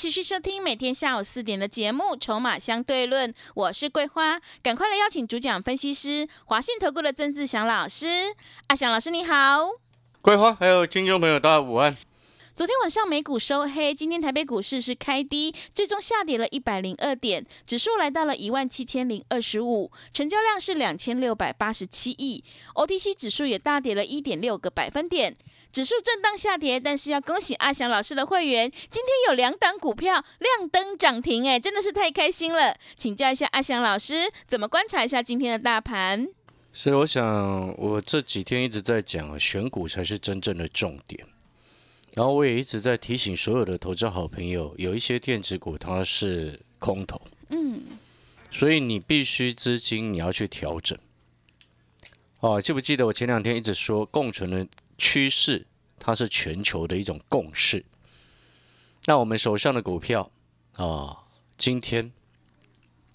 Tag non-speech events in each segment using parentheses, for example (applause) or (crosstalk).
持续收听每天下午四点的节目《筹码相对论》，我是桂花，赶快来邀请主讲分析师华信投顾的曾志祥老师。阿祥老师你好，桂花还有听众朋友大家午安。昨天晚上美股收黑，今天台北股市是开低，最终下跌了一百零二点，指数来到了一万七千零二十五，成交量是两千六百八十七亿，OTC 指数也大跌了一点六个百分点。指数震荡下跌，但是要恭喜阿翔老师的会员，今天有两档股票亮灯涨停，哎，真的是太开心了。请教一下阿翔老师，怎么观察一下今天的大盘？是，我想我这几天一直在讲，选股才是真正的重点。然后我也一直在提醒所有的投资好朋友，有一些电子股它是空头，嗯，所以你必须资金你要去调整。哦，记不记得我前两天一直说共存的？趋势，它是全球的一种共识。那我们手上的股票啊，今天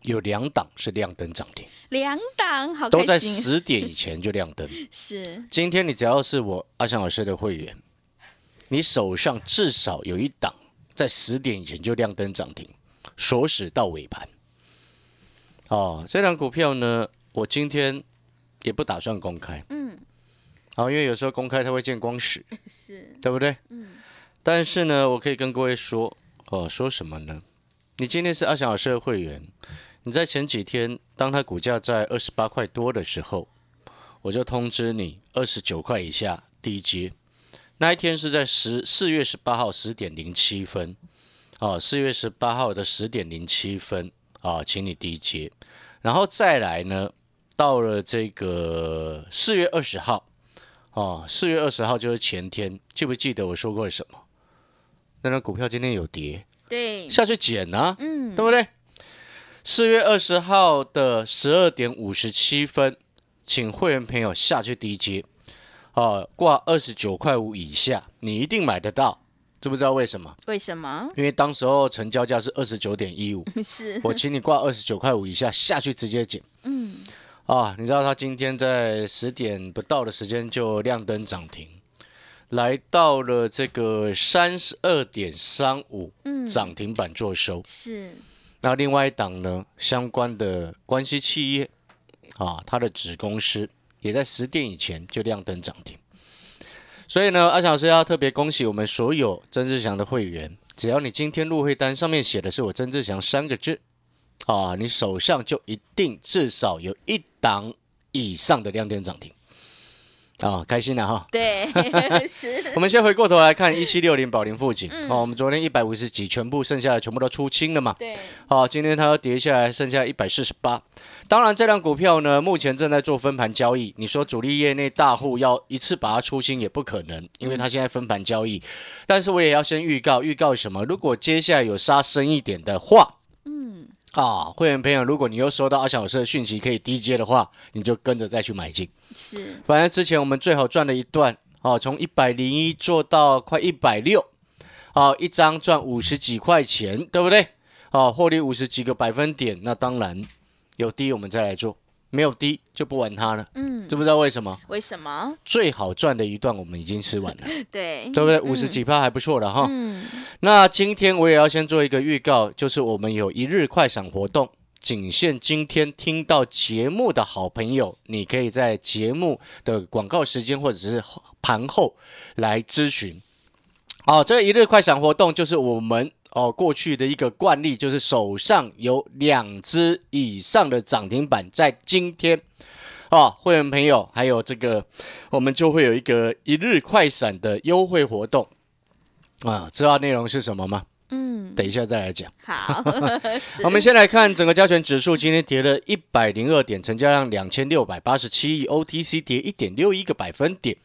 有两档是亮灯涨停，两档好都在十点以前就亮灯。(laughs) 是，今天你只要是我阿翔老师的会员，你手上至少有一档在十点以前就亮灯涨停，锁死到尾盘。哦，这档股票呢，我今天也不打算公开。嗯。好，因为有时候公开它会见光死，(laughs) 是对不对？嗯。但是呢，我可以跟各位说，哦，说什么呢？你今天是阿翔老师的会员，你在前几天，当它股价在二十八块多的时候，我就通知你二十九块以下低接。那一天是在十四月十八号十点零七分，啊，四月十八号的十点零七分，啊，请你低接。然后再来呢，到了这个四月二十号。哦，四月二十号就是前天，记不记得我说过什么？那张股票今天有跌，对，下去捡呢，嗯，对不对？四月二十号的十二点五十七分，请会员朋友下去低接，哦，挂二十九块五以下，你一定买得到，知不知道为什么？为什么？因为当时候成交价是二十九点一五，(laughs) 是我请你挂二十九块五以下下去直接减，嗯。啊，你知道他今天在十点不到的时间就亮灯涨停，来到了这个三十二点三五，涨停板做收。是。那另外一档呢，相关的关系企业啊，它的子公司也在十点以前就亮灯涨停。所以呢，阿强老师要特别恭喜我们所有曾志祥的会员，只要你今天入会单上面写的是我曾志祥三个字。啊，你手上就一定至少有一档以上的亮点涨停，啊，开心了哈。对，(laughs) 是。我们先回过头来看 (laughs) 一七六零宝林附近，哦，我们昨天一百五十几，全部剩下的全部都出清了嘛。对。好，今天它要跌下来，剩下一百四十八。当然，这辆股票呢，目前正在做分盘交易。你说主力业内大户要一次把它出清也不可能，因为它现在分盘交易。但是我也要先预告，预告什么？如果接下来有杀深一点的话。啊，会员朋友，如果你又收到阿小老师的讯息可以低接的话，你就跟着再去买进。是，反正之前我们最好赚了一段，啊，从一百零一做到快一百六，啊，一张赚五十几块钱，对不对？啊，获利五十几个百分点，那当然有低我们再来做。没有低就不玩它了，嗯，知不知道为什么？为什么？最好赚的一段我们已经吃完了，(laughs) 对，对不对？五十几趴还不错了哈。嗯，那今天我也要先做一个预告，就是我们有一日快闪活动，仅限今天听到节目的好朋友，你可以在节目的广告时间或者是盘后来咨询。好，这一日快闪活动就是我们。哦，过去的一个惯例就是手上有两只以上的涨停板，在今天，啊，会员朋友还有这个，我们就会有一个一日快闪的优惠活动，啊，知道内容是什么吗？嗯，等一下再来讲。(laughs) (laughs) 好，我们先来看整个加权指数，今天跌了一百零二点，成交量两千六百八十七亿，O T C 跌一点六一个百分点。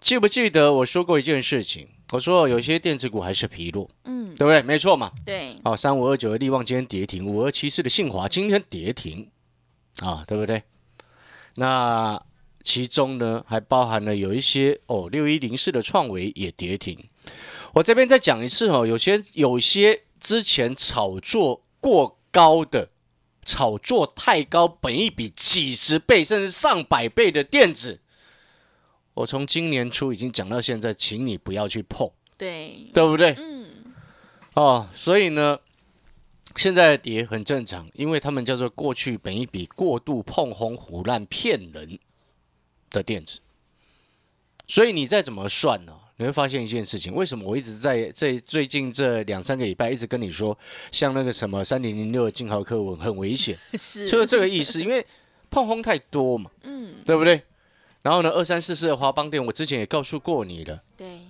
记不记得我说过一件事情？我说有些电子股还是疲弱，嗯，对不对？没错嘛。对，哦，三五二九的利旺今天跌停，五二七四的信华今天跌停，啊，对不对？那其中呢，还包含了有一些哦，六一零四的创维也跌停。我这边再讲一次哦，有些有些之前炒作过高的，炒作太高，本一比几十倍甚至上百倍的电子，我从今年初已经讲到现在，请你不要去碰，对，对不对？嗯，哦，所以呢，现在的跌很正常，因为他们叫做过去本一笔过度碰红、胡乱骗人的电子，所以你再怎么算呢、你会发现一件事情，为什么我一直在这最近这两三个礼拜一直跟你说，像那个什么三零零六的金豪科文很危险，(laughs) 是，就是这个意思，因为碰轰太多嘛，嗯，对不对？然后呢，二三四四的华邦店，我之前也告诉过你了，对，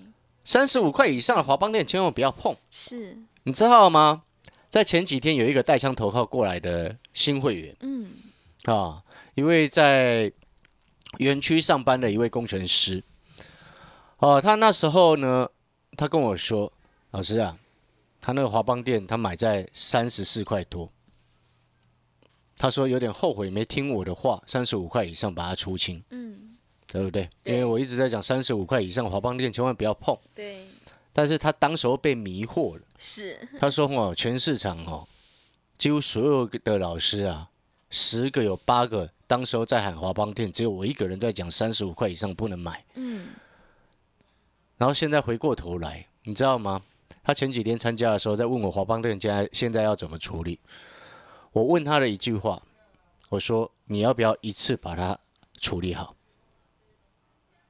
三十五块以上的华邦店千万不要碰。是，你知道吗？在前几天有一个带枪投靠过来的新会员。嗯，啊，一位在园区上班的一位工程师，哦、他那时候呢，他跟我说，老师啊，他那个华邦店他买在三十四块多，他说有点后悔没听我的话，三十五块以上把它出清，嗯，对不对？对因为我一直在讲三十五块以上华邦店千万不要碰，对，但是他当时候被迷惑了。是，他说：“哦，全市场哦，几乎所有的老师啊，十个有八个，当时候在喊华邦店，只有我一个人在讲三十五块以上不能买。嗯，然后现在回过头来，你知道吗？他前几天参加的时候，在问我华邦店现在现在要怎么处理。我问他的一句话，我说：你要不要一次把它处理好？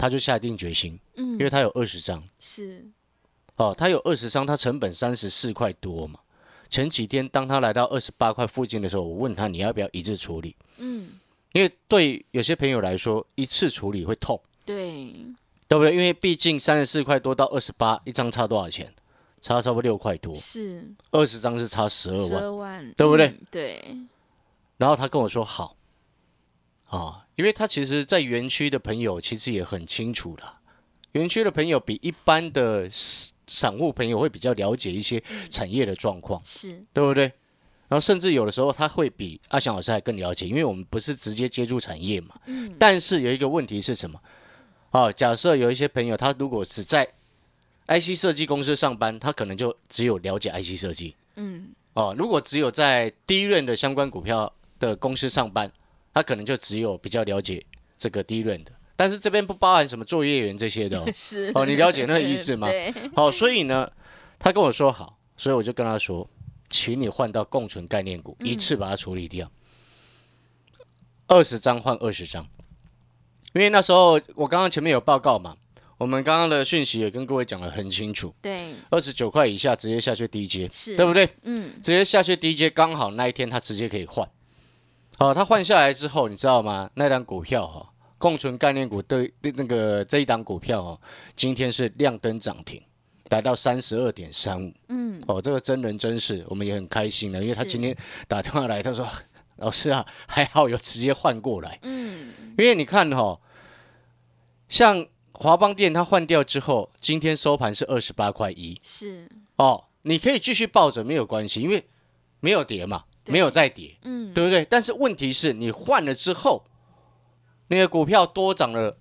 他就下定决心，嗯，因为他有二十张。”是，哦，他有二十张，他成本三十四块多嘛。前几天当他来到二十八块附近的时候，我问他你要不要一次处理？嗯，因为对有些朋友来说，一次处理会痛，对，对不对？因为毕竟三十四块多到二十八，一张差多少钱？差差不多六块多，是，二十张是差十二十万。二万，对不对嗯对，然后他跟我说好，啊，因为他其实在园区的朋友其实也很清楚了，园区的朋友比一般的散散户朋友会比较了解一些产业的状况。是，对不对？然后甚至有的时候他会比阿翔老师还更了解，因为我们不是直接接触产业嘛。嗯，但是有一个问题是什么？哦，假设有一些朋友他如果只在 IC 设计公司上班，他可能就只有了解 IC 设计嗯，哦。如果只有在第一任的相关股票的公司上班，他可能就只有比较了解这个低润的。但是这边不包含什么作业员这些的哦。(laughs) 是，哦你了解那个意思吗 (laughs) 对，好，所以呢，他跟我说好，所以我就跟他说，请你换到共存概念股，一次把它处理掉，二十张换二十张，因为那时候我刚刚前面有报告嘛，我们刚刚的讯息也跟各位讲的很清楚，对，二十九块以下直接下去低阶，是，对不对？嗯，直接下去低阶，刚好那一天他直接可以换。好，他换下来之后，你知道吗？那档股票哈、共存概念股对对那个这一档股票哦，今天是亮灯涨停，来到三十二点三五。嗯，哦，这个真人真事，我们也很开心的，因为他今天打电话来，他说：“ (laughs) 老师啊，还好有直接换过来，嗯，因为你看哈、哦，像华邦店它换掉之后，今天收盘是二十八块一。是，哦，你可以继续抱着没有关系，因为没有跌嘛，对没有再跌，嗯，对不对？但是问题是你换了之后，那个股票多涨了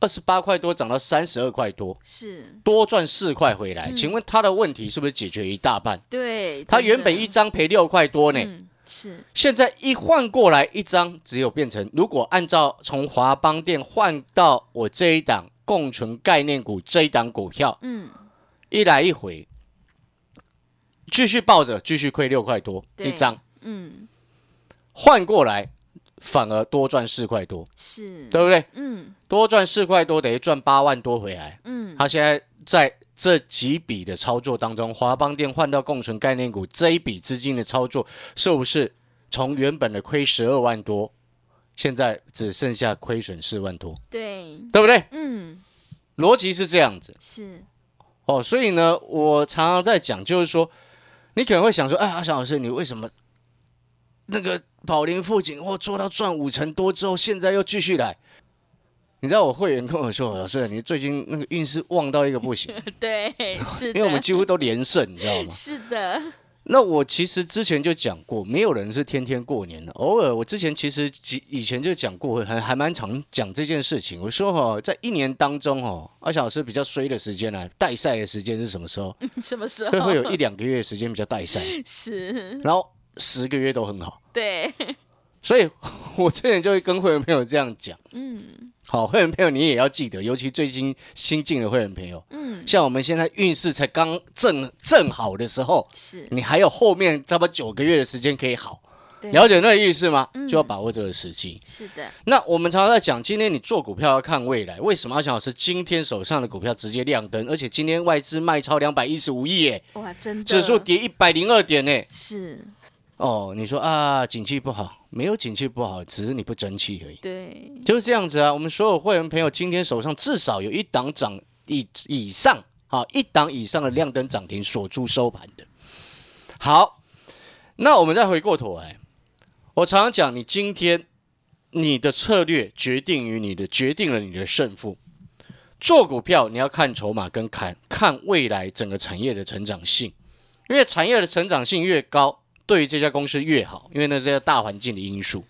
二十八块多，涨到三十二块多，是，多赚四块回来。嗯。请问他的问题是不是解决一大半？对，他原本一张赔六块多呢，嗯，是，现在一换过来一张，只有变成如果按照从华邦店换到我这一档共存概念股这一档股票，嗯，一来一回，继续抱着，继续亏六块多一张，嗯，换过来反而多赚四块多，是，对不对？嗯，多赚四块多等于赚八万多回来。嗯，他现在在这几笔的操作当中，华邦电换到共存概念股这一笔资金的操作，是不是从原本的亏十二万多，现在只剩下亏损四万多，对，对不对？嗯，逻辑是这样子。是，哦，所以呢，我常常在讲，就是说，你可能会想说，哎，阿翔老师，你为什么那个宝林富锦或做到赚五成多之后，现在又继续来？你知道我会员跟我说，老师，你最近那个运势旺到一个不行，(laughs) 对，是的，因为我们几乎都连胜，你知道吗？是的，那我其实之前就讲过，没有人是天天过年的。偶尔，我之前其实以前就讲过，还还蛮常讲这件事情。我说哈，在一年当中哦，阿小老师比较衰的时间呢，带赛的时间是什么时候？(laughs) 什么时候？会会有一两个月的时间比较带赛，(laughs) 是，然后十个月都很好。对，所以 (laughs) 我之前就会跟会员朋友这样讲，嗯。好，会员朋友，你也要记得，尤其最近新进的会员朋友，嗯，像我们现在运势才刚正正好的时候，是你还有后面差不多九个月的时间可以好，了解那个意思吗？就要把握这个时机。是的。那我们常常在讲，今天你做股票要看未来，为什么阿强老师今天手上的股票直接亮灯，而且今天外资卖超两百一十五亿，哎，哇，真的，指数跌一百零二点，呢。是。哦，你说啊，景气不好。没有景气不好，只是你不争气而已。对，就是这样子啊。我们所有会员朋友今天手上至少有一档涨以以上，好一档以上的亮灯涨停锁住收盘的。好，那我们再回过头来，我常常讲，你今天你的策略决定于你的决定了你的胜负。做股票你要看筹码跟看看未来整个产业的成长性，因为产业的成长性越高。对于这家公司越好，因为那是个大环境的因素，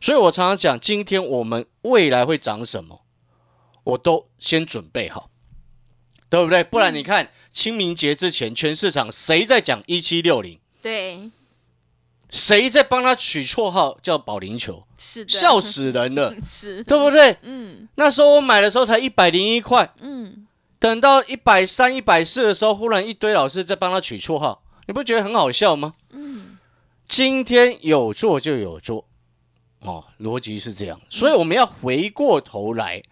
所以我常常讲，今天我们未来会涨什么，我都先准备好，对不对？不然你看清明节之前，全市场谁在讲一七六零？对，谁在帮他取绰号叫保龄球？是的，笑死人了，(laughs) 是，对不对？嗯，那时候我买的时候才一百零一块，嗯，等到一百三、一百四的时候，忽然一堆老师在帮他取绰号，你不觉得很好笑吗？今天有做就有做，哦，逻辑是这样，所以我们要回过头来，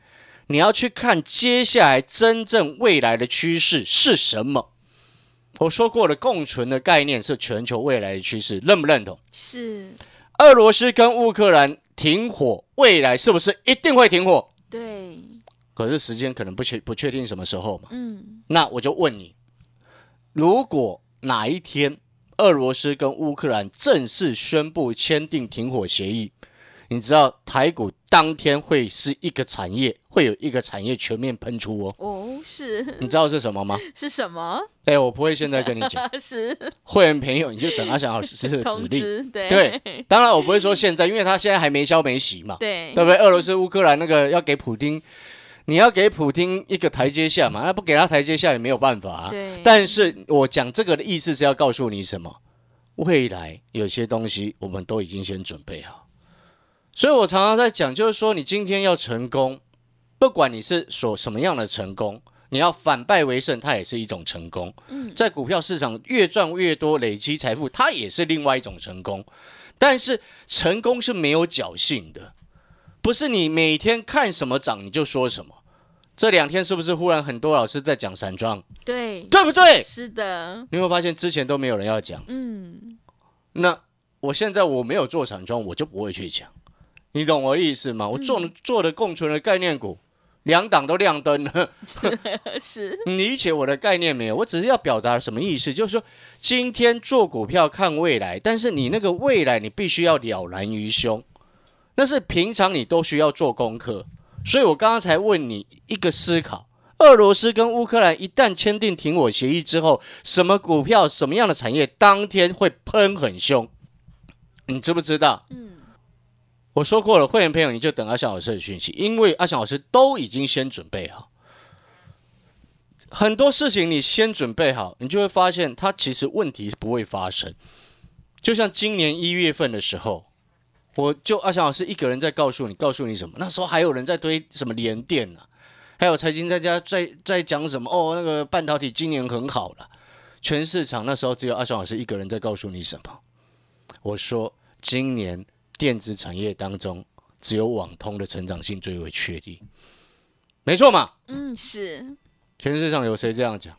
你要去看接下来真正未来的趋势是什么。我说过的共存的概念是全球未来的趋势，认不认同？是。俄罗斯跟乌克兰停火，未来是不是一定会停火？对。可是时间可能不确不确定什么时候嘛。嗯。那我就问你，如果哪一天？俄罗斯跟乌克兰正式宣布签订停火协议，你知道台股当天会是一个产业，会有一个产业全面喷出哦。哦，是。你知道是什么吗？(laughs) 是什么？哎，我不会现在跟你讲。(laughs) 是。会员朋友，你就等他想好实施的指令。对。对。当然，我不会说现在，因为他现在还没消没息嘛。对。对不对？俄罗斯、乌克兰那个要给普京。你要给普京一个台阶下嘛？那不给他台阶下也没有办法啊。对。但是我讲这个的意思是要告诉你什么？未来有些东西我们都已经先准备好。所以我常常在讲，就是说你今天要成功，不管你是所什么样的成功，你要反败为胜，它也是一种成功。嗯。在股票市场越赚越多，累积财富，它也是另外一种成功。但是成功是没有侥幸的。不是你每天看什么涨你就说什么。这两天是不是忽然很多老师在讲散装？对，对不对？是的。你有没有发现之前都没有人要讲？嗯。那我现在我没有做散装，我就不会去讲。你懂我意思吗？我做做的共存的概念股，两档都亮灯了。(laughs) 是。你理解我的概念没有？我只是要表达什么意思？就是说，今天做股票看未来，但是你那个未来你必须要了然于胸。那是平常你都需要做功课，所以我刚刚才问你一个思考：俄罗斯跟乌克兰一旦签订停火协议之后，什么股票、什么样的产业当天会喷很凶？你知不知道？嗯，我说过了，会员朋友你就等阿翔老师的讯息，因为阿翔老师都已经先准备好很多事情，你先准备好，你就会发现它其实问题不会发生。就像今年一月份的时候。我就阿翔老师一个人在告诉你，告诉你什么？那时候还有人在堆什么联电呢？还有财经在家在在讲什么？哦，那个半导体今年很好了，全市场那时候只有阿翔老师一个人在告诉你什么？我说今年电子产业当中只有网通的成长性最为确定，没错嘛？嗯，是。全市场有谁这样讲？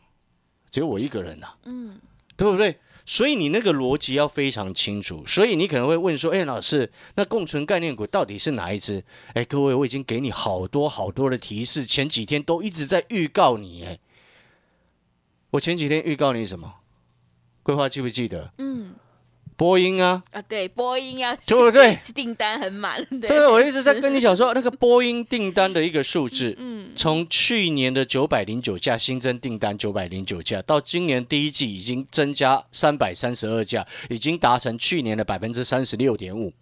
只有我一个人呐。嗯，对不对？所以你那个逻辑要非常清楚，所以你可能会问说：“哎，老师，那共存概念股到底是哪一只？”哎，各位，我已经给你好多好多的提示，前几天都一直在预告你。哎，我前几天预告你什么？规划记不记得？嗯，波音啊，啊，对，波音啊对不对？订单很满，(laughs) 对。对，我一直在跟你讲说，那个波音订单的一个数字，嗯，从去年的九百零九架新增订单九百零九架，到今年第一季已经增加三百三十二架，已经达成去年的百分之三十六点五。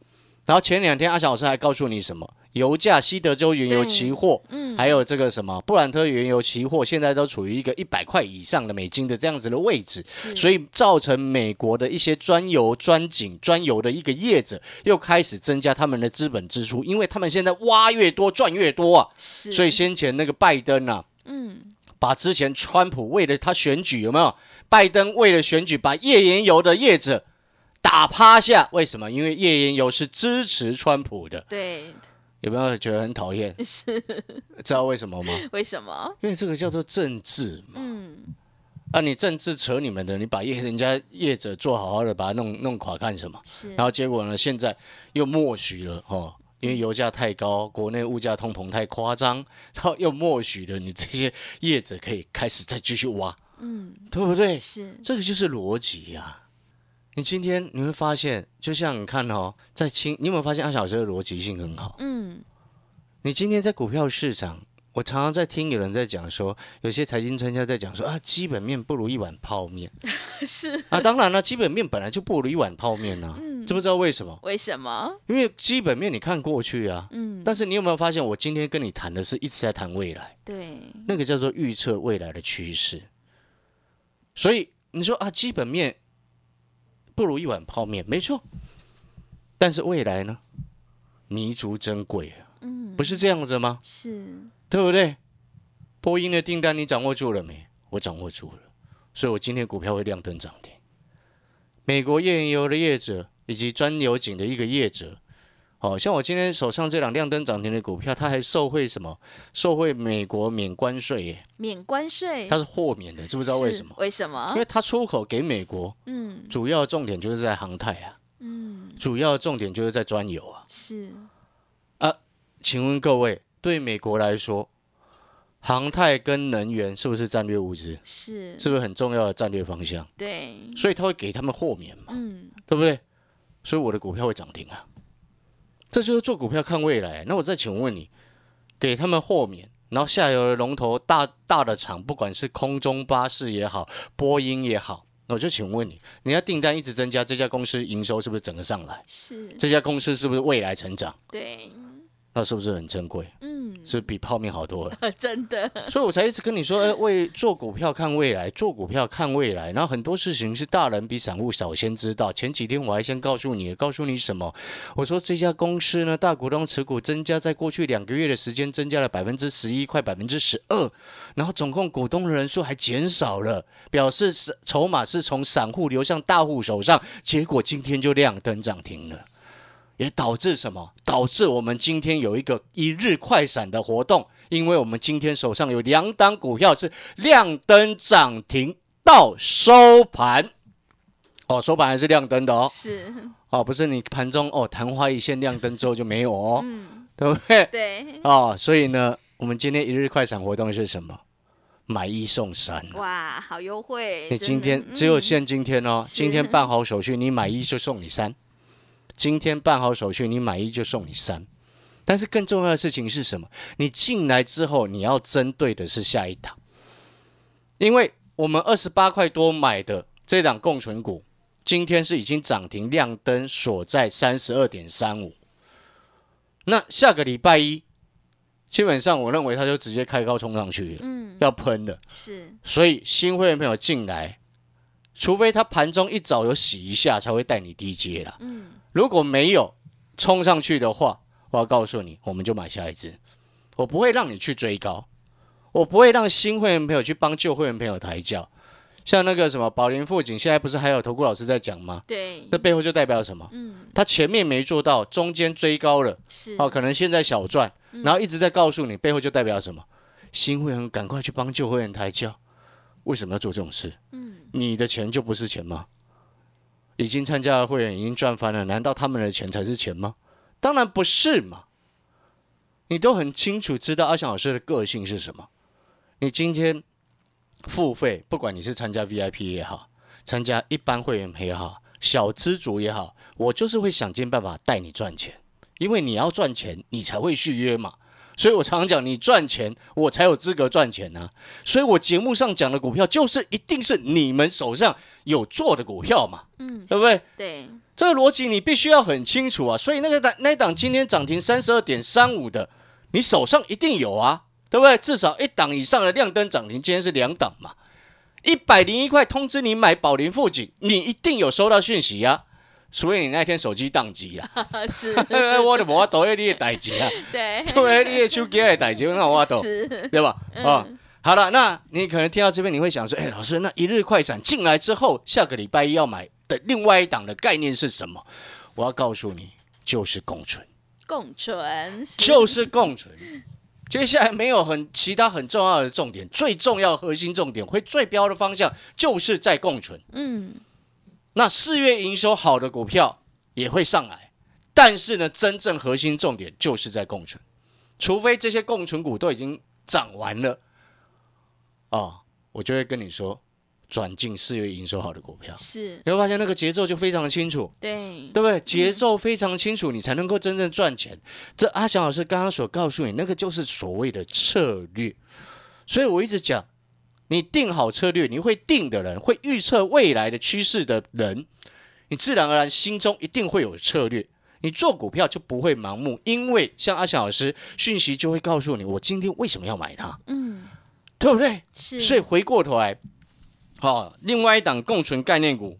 然后前两天阿翔老师还告诉你什么？油价，西德州原油期货，嗯，还有这个什么布兰特原油期货，现在都处于一个一百块以上的美金的这样子的位置，所以造成美国的一些专油、专井、专油的一个业者又开始增加他们的资本支出，因为他们现在挖越多赚越多啊，所以先前那个拜登啊，嗯，把之前川普为了他选举有没有？拜登为了选举把页岩油的业者。打趴下？为什么？因为页岩油是支持川普的。对，有没有觉得很讨厌？(laughs) 是，知道为什么吗？为什么？因为这个叫做政治嘛。嗯。啊，你政治扯你们的，你把业人家业者做好好的，把它弄弄垮干什么？是。然后结果呢？现在又默许了哦，因为油价太高，国内物价通膨太夸张，(laughs) 然后又默许了你这些业者可以开始再继续挖。嗯。对不对？是。这个就是逻辑呀。你今天你会发现，就像你看哦，在清，你有没有发现阿小师的逻辑性很好？嗯。你今天在股票市场，我常常在听有人在讲说，有些财经专家在讲说啊，基本面不如一碗泡面。(laughs) 是。啊，当然了，基本面本来就不如一碗泡面啊。嗯。知不知道为什么？为什么？因为基本面你看过去啊。嗯。但是你有没有发现，我今天跟你谈的是一直在谈未来。对。那个叫做预测未来的趋势。所以你说啊，基本面。不如一碗泡面，没错。但是未来呢？弥足珍贵啊，嗯，不是这样子吗？是，对不对？波音的订单你掌握住了没？我掌握住了，所以我今天股票会亮灯涨停。美国页岩油的业者以及专油井的一个业者。哦，像我今天手上这两亮灯涨停的股票，它还受惠什么？受惠美国免关税耶？免关税？它是豁免的，知不知道为什么？为什么？因为它出口给美国，嗯，主要重点就是在航太啊，嗯，主要重点就是在专油啊。是啊，请问各位，对美国来说，航太跟能源是不是战略物资？是，是不是很重要的战略方向？对，所以他会给他们豁免嘛，嗯，对不对？所以我的股票会涨停啊。这就是做股票看未来。那我再请问你，给他们豁免，然后下游的龙头大大的厂，不管是空中巴士也好，波音也好，那我就请问你，你要订单一直增加，这家公司营收是不是整个上来？是。这家公司是不是未来成长？对。那是不是很珍贵？嗯，是比泡面好多了，(laughs) 真的。(laughs) 所以我才一直跟你说，哎，为做股票看未来，做股票看未来。然后很多事情是大人比散户少先知道。前几天我还先告诉你，告诉你什么？我说这家公司呢，大股东持股增加，在过去两个月的时间增加了百分之十一，快百分之十二。然后总共股东的人数还减少了，表示是筹码是从散户流向大户手上。结果今天就亮灯涨停了。也导致什么？导致我们今天有一个一日快闪的活动，因为我们今天手上有两档股票是亮灯涨停到收盘，哦，收盘还是亮灯的哦，是哦，不是你盘中哦昙花一现亮灯之后就没有哦，嗯，对不对？对，哦，所以呢，我们今天一日快闪活动是什么？买一送三，哇，好优惠！你今天只有限今天哦，今天办好手续，你买一就送你三。今天办好手续，你买一就送你三。但是更重要的事情是什么？你进来之后，你要针对的是下一档，因为我们二十八块多买的这档共存股，今天是已经涨停亮灯，锁在三十二点三五。那下个礼拜一，基本上我认为它就直接开高冲上去了，嗯，要喷的。是，所以新会员朋友进来，除非他盘中一早有洗一下，才会带你低阶了，嗯。如果没有冲上去的话，我要告诉你，我们就买下一只。我不会让你去追高，我不会让新会员朋友去帮旧会员朋友抬轿。像那个什么宝林富锦，现在不是还有投顾老师在讲吗？对，那背后就代表什么？嗯，他前面没做到，中间追高了，是哦，可能现在小赚，然后一直在告诉你，背后就代表什么？新会员赶快去帮旧会员抬轿，为什么要做这种事？嗯，你的钱就不是钱吗？已经参加的会员已经赚翻了，难道他们的钱才是钱吗？当然不是嘛！你都很清楚知道阿翔老师的个性是什么。你今天付费，不管你是参加 VIP 也好，参加一般会员也好，小资族也好，我就是会想尽办法带你赚钱，因为你要赚钱，你才会续约嘛。所以我常常讲，你赚钱，我才有资格赚钱呢。所以我节目上讲的股票，就是一定是你们手上有做的股票嘛，嗯，对不对？对，这个逻辑你必须要很清楚啊。所以那个档那档今天涨停三十二点三五的，你手上一定有啊，对不对？至少一档以上的亮灯涨停，今天是两档嘛。一百零一块通知你买宝林富锦，你一定有收到讯息啊。除非你那天手机宕机啊，(laughs) (laughs) 是，我的我抖你的代志啊，(laughs) 对，对，你的手机的代志，那我抖，对吧？啊，好了，那你可能听到这边，你会想说，哎，老师，那一日快闪进来之后，下个礼拜一要买的另外一档的概念是什么？我要告诉你，就是共存，共存，就是共存。接下来没有很其他很重要的重点，最重要核心重点会最标的方向就是在共存。嗯。那四月营收好的股票也会上来，但是呢，真正核心重点就是在共存，除非这些共存股都已经涨完了，哦，我就会跟你说，转进四月营收好的股票，是，你会发现那个节奏就非常的清楚，对，对不对？节奏非常清楚，你才能够真正赚钱。这阿翔老师刚刚所告诉你，那个就是所谓的策略，所以我一直讲。你定好策略，你会定的人，会预测未来的趋势的人，你自然而然心中一定会有策略。你做股票就不会盲目，因为像阿翔老师讯息就会告诉你，我今天为什么要买它，嗯，对不对？是。所以回过头来，好，另外一档共存概念股，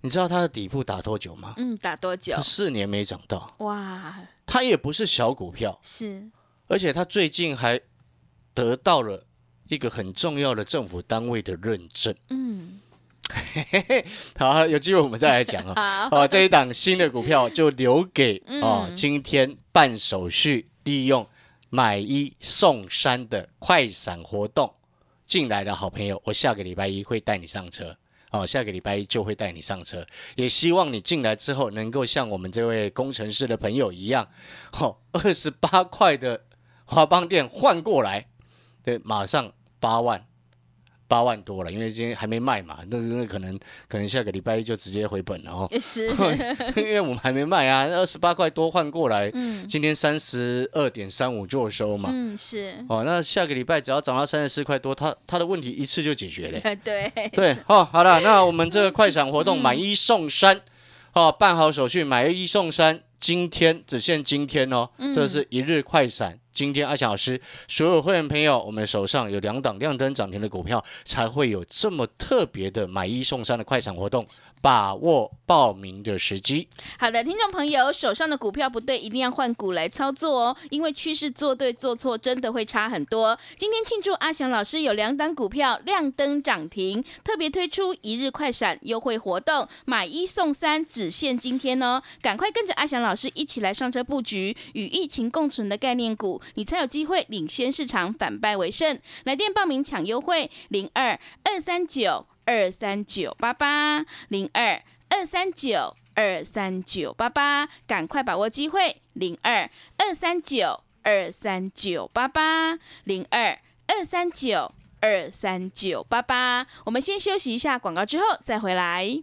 你知道它的底部打多久吗？嗯，打多久？四年没涨到。哇，它也不是小股票，是。而且它最近还得到了。一个很重要的政府单位的认证。嗯，(laughs) 好，有机会我们再来讲啊。(laughs) 好，这一档新的股票就留给哦，今天办手续、利用买一送三的快闪活动进来的好朋友，我下个礼拜一会带你上车。哦，下个礼拜一就会带你上车。也希望你进来之后能够像我们这位工程师的朋友一样，哦，二十八块的华邦店换过来。对，马上八万，八万多了，因为今天还没卖嘛，那那可能可能下个礼拜一就直接回本了哦。是，(laughs) 因为我们还没卖啊，二十八块多换过来，嗯，今天三十二点三五做收嘛，嗯，是。哦，那下个礼拜只要涨到三十四块多，它它的问题一次就解决了。(laughs) (laughs) 对对，哦，好了，那我们这个快闪活动买一送三，哦，办好手续买一送三，今天只限今天哦，这是一日快闪。今天阿翔老师，所有会员朋友，我们手上有两档亮灯涨停的股票，才会有这么特别的买一送三的快闪活动，把握报名的时机。好的，听众朋友，手上的股票不对，一定要换股来操作哦，因为趋势做对做错真的会差很多。今天庆祝阿翔老师有两档股票亮灯涨停，特别推出一日快闪优惠活动，买一送三，只限今天哦，赶快跟着阿翔老师一起来上车布局与疫情共存的概念股。你才有机会领先市场，反败为胜。来电报名抢优惠，零二二三九二三九八八，零二二三九二三九八八，赶快把握机会，零二二三九二三九八八，零二二三九二三九八八。我们先休息一下广告，之后再回来。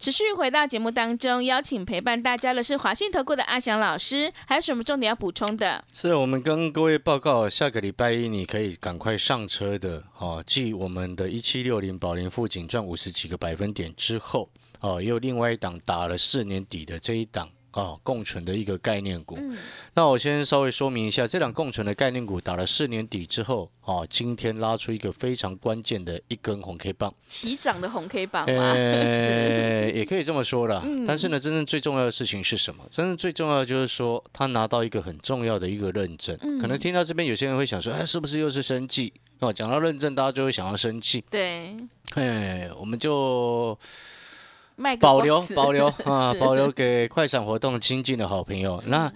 持续回到节目当中，邀请陪伴大家的是华信投顾的阿翔老师，还有什么重点要补充的？是我们跟各位报告，下个礼拜一你可以赶快上车的哦。继我们的一七六零宝林富锦赚五十几个百分点之后，哦，又另外一档打了四年底的这一档。哦，共存的一个概念股。那我先稍微说明一下，这两共存的概念股打了四年底之后，哦，今天拉出一个非常关键的一根红 K 棒，齐涨的红 K 棒吗？呃，也可以这么说了。但是呢，真正最重要的事情是什么？真正最重要的就是说，他拿到一个很重要的一个认证。可能听到这边有些人会想说，哎，是不是又是生计？哦，讲到认证，大家就会想要生气。对。哎，我们就。卖保留保留 (laughs) 啊，保留给快闪活动亲近的好朋友。那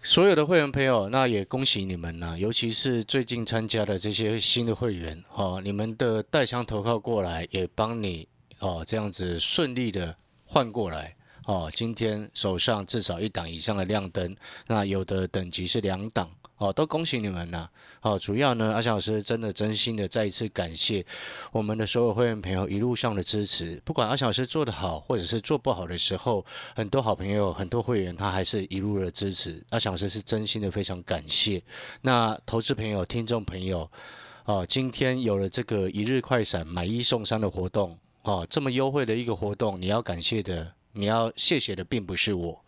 所有的会员朋友，那也恭喜你们呐、尤其是最近参加的这些新的会员哦，你们的带枪投靠过来，也帮你哦这样子顺利的换过来。哦，今天手上至少一档以上的亮灯，那有的等级是两档，哦，都恭喜你们呐！哦，主要呢，阿翔老师真的真心的再一次感谢我们的所有会员朋友一路上的支持，不管阿翔老师做得好或者是做不好的时候，很多好朋友、很多会员他还是一路的支持，阿翔老师是真心的非常感谢。那投资朋友、听众朋友，哦，今天有了这个一日快闪买一送三的活动，哦，这么优惠的一个活动，你要感谢的，你要谢谢的，并不是我，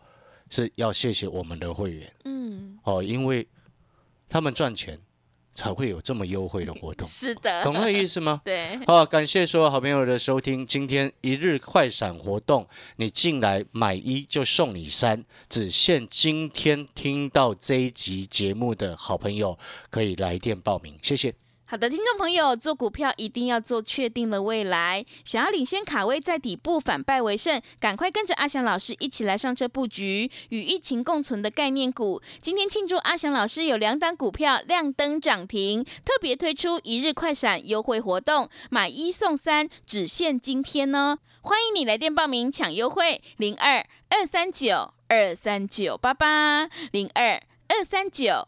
是要谢谢我们的会员嗯，哦，因为他们赚钱才会有这么优惠的活动，是的，懂那个意思吗？(laughs) 对，好，感谢所有好朋友的收听。今天一日快闪活动，你进来买一就送你三，只限今天听到这一集节目的好朋友可以来电报名，谢谢。好的，听众朋友，做股票一定要做确定的未来。想要领先卡位在底部反败为胜，赶快跟着阿翔老师一起来上车布局与疫情共存的概念股。今天庆祝阿翔老师有两档股票亮灯涨停，特别推出一日快闪优惠活动，买一送三，只限今天呢。欢迎你来电报名抢优惠，零二二三九二三九八八零二二三九。